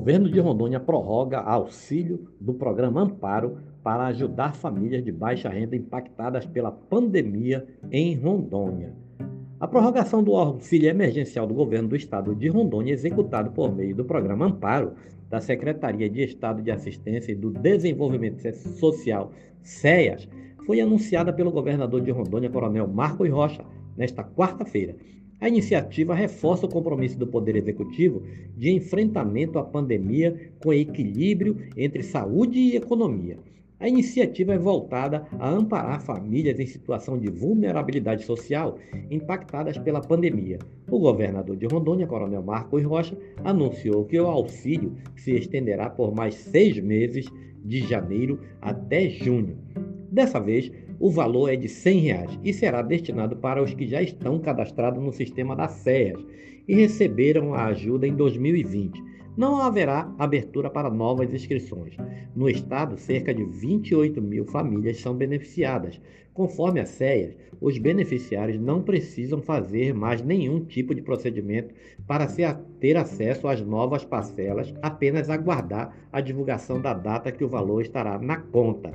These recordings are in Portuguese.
Governo de Rondônia prorroga auxílio do programa Amparo para ajudar famílias de baixa renda impactadas pela pandemia em Rondônia. A prorrogação do auxílio emergencial do governo do estado de Rondônia, executado por meio do programa Amparo da Secretaria de Estado de Assistência e do Desenvolvimento Social, SEAS, foi anunciada pelo governador de Rondônia, Coronel Marcos Rocha, nesta quarta-feira a iniciativa reforça o compromisso do Poder Executivo de enfrentamento à pandemia com equilíbrio entre saúde e economia. A iniciativa é voltada a amparar famílias em situação de vulnerabilidade social impactadas pela pandemia. O governador de Rondônia, Coronel Marcos Rocha, anunciou que o auxílio se estenderá por mais seis meses, de janeiro até junho. Dessa vez, o valor é de 100 reais e será destinado para os que já estão cadastrados no sistema da SEAS e receberam a ajuda em 2020. Não haverá abertura para novas inscrições. No estado, cerca de 28 mil famílias são beneficiadas. Conforme a SEAS, os beneficiários não precisam fazer mais nenhum tipo de procedimento para ter acesso às novas parcelas, apenas aguardar a divulgação da data que o valor estará na conta.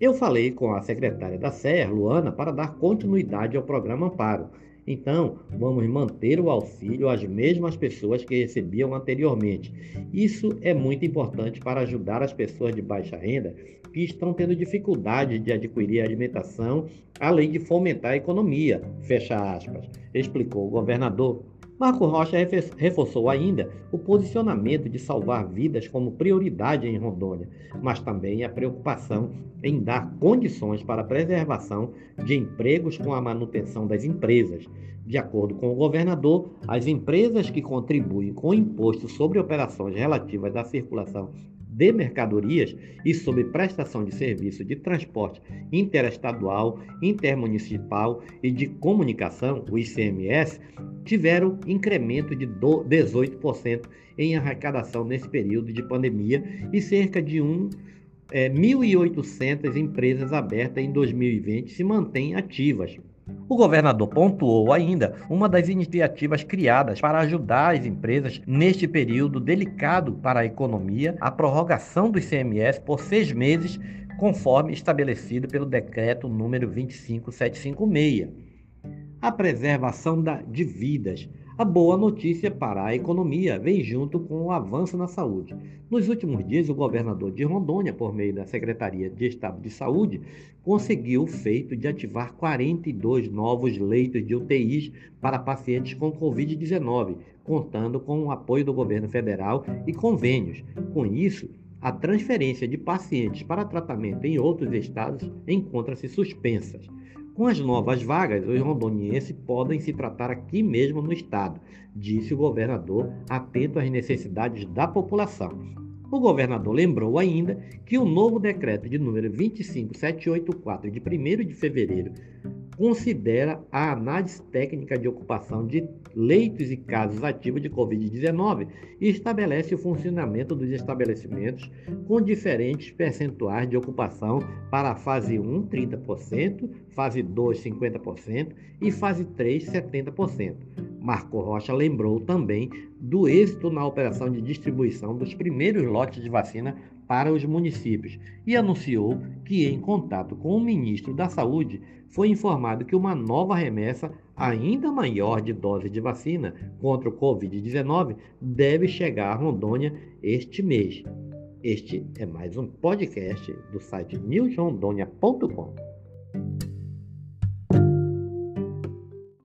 Eu falei com a secretária da SER, Luana, para dar continuidade ao programa Amparo. Então, vamos manter o auxílio às mesmas pessoas que recebiam anteriormente. Isso é muito importante para ajudar as pessoas de baixa renda que estão tendo dificuldade de adquirir alimentação, além de fomentar a economia. Fecha aspas, explicou o governador. Marco Rocha reforçou ainda o posicionamento de salvar vidas como prioridade em Rondônia, mas também a preocupação em dar condições para a preservação de empregos com a manutenção das empresas. De acordo com o governador, as empresas que contribuem com imposto sobre operações relativas à circulação de mercadorias e sobre prestação de serviço de transporte interestadual, intermunicipal e de comunicação, o ICMS, tiveram incremento de 18% em arrecadação nesse período de pandemia e cerca de um, é, 1.800 empresas abertas em 2020 se mantêm ativas. O governador pontuou ainda uma das iniciativas criadas para ajudar as empresas neste período delicado para a economia, a prorrogação do ICMS por seis meses, conforme estabelecido pelo decreto número 25756. A preservação de vidas, a boa notícia para a economia vem junto com o avanço na saúde. Nos últimos dias, o governador de Rondônia, por meio da Secretaria de Estado de Saúde, conseguiu o feito de ativar 42 novos leitos de UTIs para pacientes com Covid-19, contando com o apoio do governo federal e convênios. Com isso, a transferência de pacientes para tratamento em outros estados encontra-se suspensa. Com as novas vagas, os rondonienses podem se tratar aqui mesmo no estado, disse o governador, atento às necessidades da população. O governador lembrou ainda que o novo decreto de número 25784 de 1 de fevereiro considera a análise técnica de ocupação de leitos e casos ativos de Covid-19 e estabelece o funcionamento dos estabelecimentos com diferentes percentuais de ocupação para a fase 1, 30%, fase 2, 50% e fase 3, 70%. Marco Rocha lembrou também do êxito na operação de distribuição dos primeiros lotes de vacina para os municípios e anunciou que, em contato com o ministro da Saúde, foi informado que uma nova remessa ainda maior de doses de vacina contra o Covid-19 deve chegar a Rondônia este mês. Este é mais um podcast do site newsrondônia.com.